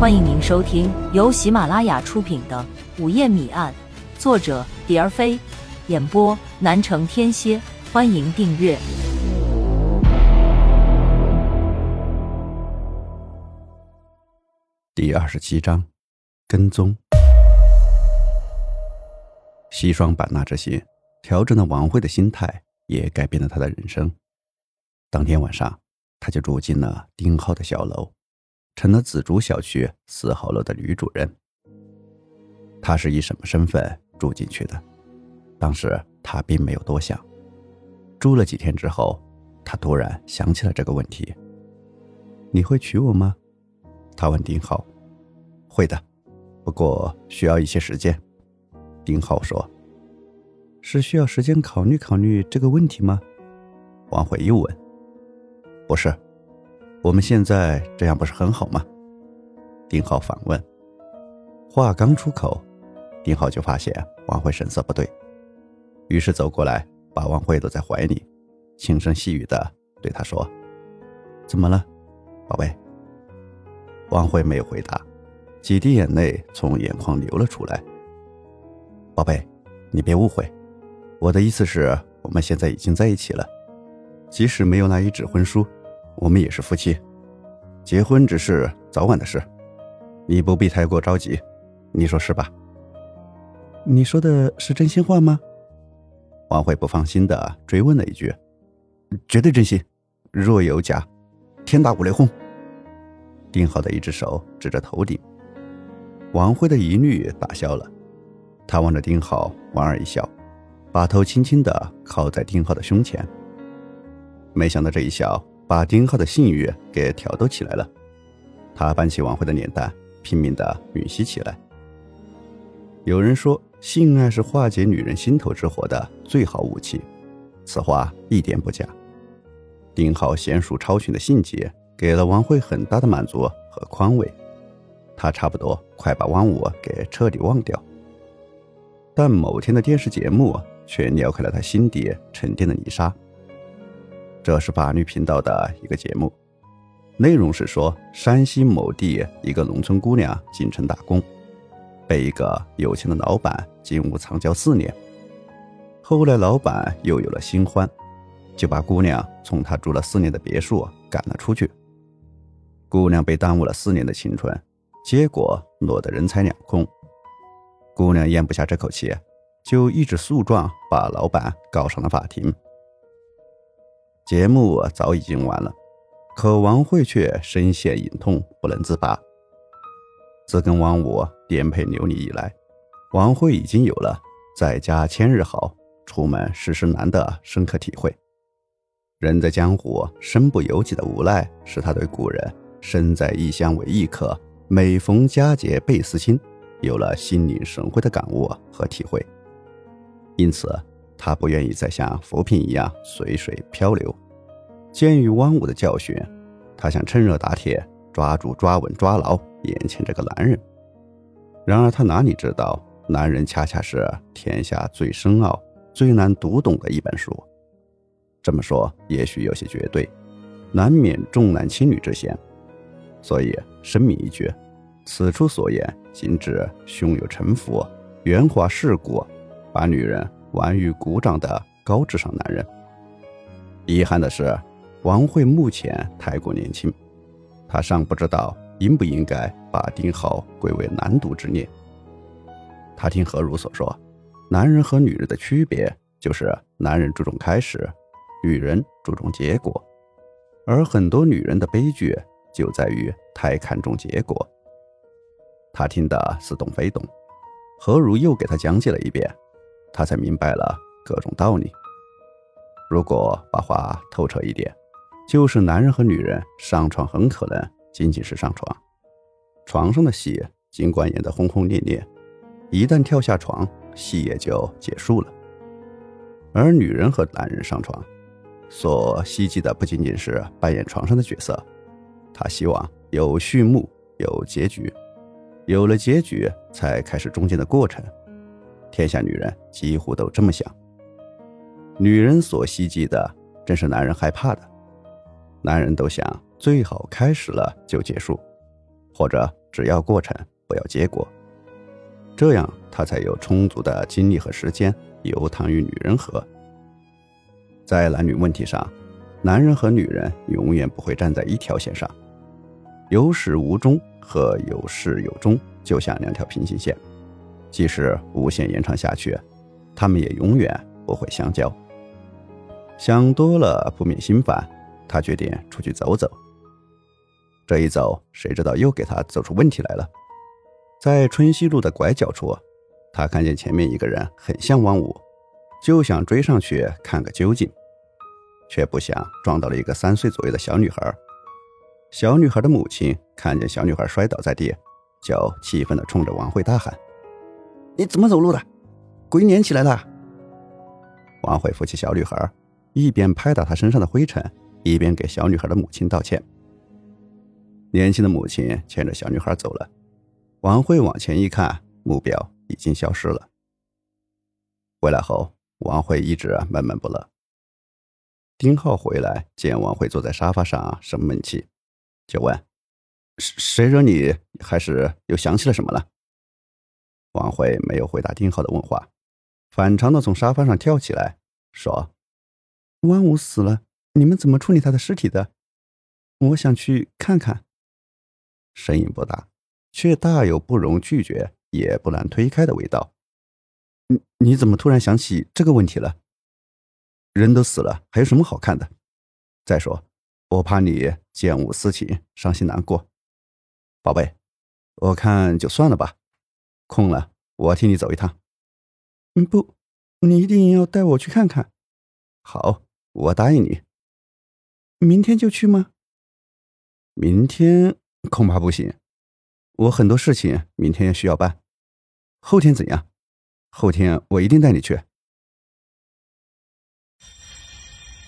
欢迎您收听由喜马拉雅出品的《午夜谜案》，作者蝶儿飞，演播南城天蝎。欢迎订阅第二十七章跟踪。西双版纳之行，调整了王慧的心态，也改变了他的人生。当天晚上，他就住进了丁浩的小楼，成了紫竹小区四号楼的女主人。她是以什么身份住进去的？当时她并没有多想。住了几天之后，她突然想起了这个问题：“你会娶我吗？”他问丁浩：“会的，不过需要一些时间。”丁浩说：“是需要时间考虑考虑这个问题吗？”王慧又问：“不是，我们现在这样不是很好吗？”丁浩反问。话刚出口，丁浩就发现王慧神色不对，于是走过来。把王慧搂在怀里，轻声细语的对他说：“怎么了，宝贝？”王慧没有回答，几滴眼泪从眼眶流了出来。“宝贝，你别误会，我的意思是，我们现在已经在一起了，即使没有那一纸婚书，我们也是夫妻。结婚只是早晚的事，你不必太过着急，你说是吧？”“你说的是真心话吗？”王慧不放心的追问了一句：“绝对真心，若有假，天打五雷轰。”丁浩的一只手指着头顶，王慧的疑虑打消了。他望着丁浩，莞尔一笑，把头轻轻的靠在丁浩的胸前。没想到这一笑把丁浩的性欲给挑逗起来了，他扳起王慧的脸蛋，拼命的吮吸起来。有人说。性爱是化解女人心头之火的最好武器，此话一点不假。丁浩娴熟超群的性技给了王慧很大的满足和宽慰，他差不多快把汪武给彻底忘掉。但某天的电视节目却撩开了他心底沉淀的泥沙。这是法律频道的一个节目，内容是说山西某地一个农村姑娘进城打工。被一个有钱的老板金屋藏娇四年，后来老板又有了新欢，就把姑娘从他住了四年的别墅赶了出去。姑娘被耽误了四年的青春，结果落得人财两空。姑娘咽不下这口气，就一纸诉状把老板告上了法庭。节目早已经完了，可王慧却深陷隐痛不能自拔。自跟王五颠沛流离以来，王慧已经有了在家千日好，出门时时难的深刻体会。人在江湖，身不由己的无奈，使他对古人“身在异乡为异客，每逢佳节倍思亲”有了心领神会的感悟和体会。因此，他不愿意再像浮萍一样随水漂流。鉴于汪武的教训，他想趁热打铁，抓住、抓稳、抓牢。眼前这个男人，然而他哪里知道，男人恰恰是天下最深奥、最难读懂的一本书。这么说也许有些绝对，难免重男轻女之嫌。所以声明一句：此处所言仅指胸有城府、圆滑世故、把女人玩于鼓掌的高智商男人。遗憾的是，王慧目前太过年轻，她尚不知道。应不应该把丁浩归为难读之孽？他听何如所说，男人和女人的区别就是男人注重开始，女人注重结果，而很多女人的悲剧就在于太看重结果。他听得似懂非懂，何如又给他讲解了一遍，他才明白了各种道理。如果把话透彻一点，就是男人和女人上床很可能。仅仅是上床，床上的戏尽管演得轰轰烈烈，一旦跳下床，戏也就结束了。而女人和男人上床，所希冀的不仅仅是扮演床上的角色，她希望有序幕，有结局，有了结局才开始中间的过程。天下女人几乎都这么想。女人所希冀的，正是男人害怕的。男人都想。最好开始了就结束，或者只要过程，不要结果。这样他才有充足的精力和时间游荡与女人河。在男女问题上，男人和女人永远不会站在一条线上，有始无终和有始有终就像两条平行线，即使无限延长下去，他们也永远不会相交。想多了不免心烦，他决定出去走走。这一走，谁知道又给他走出问题来了。在春熙路的拐角处，他看见前面一个人很像汪武，就想追上去看个究竟，却不想撞到了一个三岁左右的小女孩。小女孩的母亲看见小女孩摔倒在地，就气愤地冲着王慧大喊：“你怎么走路的？鬼撵起来了！”王慧扶起小女孩，一边拍打她身上的灰尘，一边给小女孩的母亲道歉。年轻的母亲牵着小女孩走了。王慧往前一看，目标已经消失了。回来后，王慧一直闷闷不乐。丁浩回来见王慧坐在沙发上生闷气，就问：“谁惹你？还是又想起了什么了？”王慧没有回答丁浩的问话，反常的从沙发上跳起来，说：“万武死了，你们怎么处理他的尸体的？我想去看看。”声音不大。却大有不容拒绝，也不难推开的味道。你你怎么突然想起这个问题了？人都死了，还有什么好看的？再说，我怕你见物思情，伤心难过。宝贝，我看就算了吧。空了，我替你走一趟。嗯，不，你一定要带我去看看。好，我答应你。明天就去吗？明天恐怕不行。我很多事情明天需要办，后天怎样？后天我一定带你去。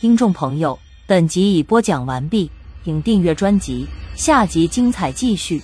听众朋友，本集已播讲完毕，请订阅专辑，下集精彩继续。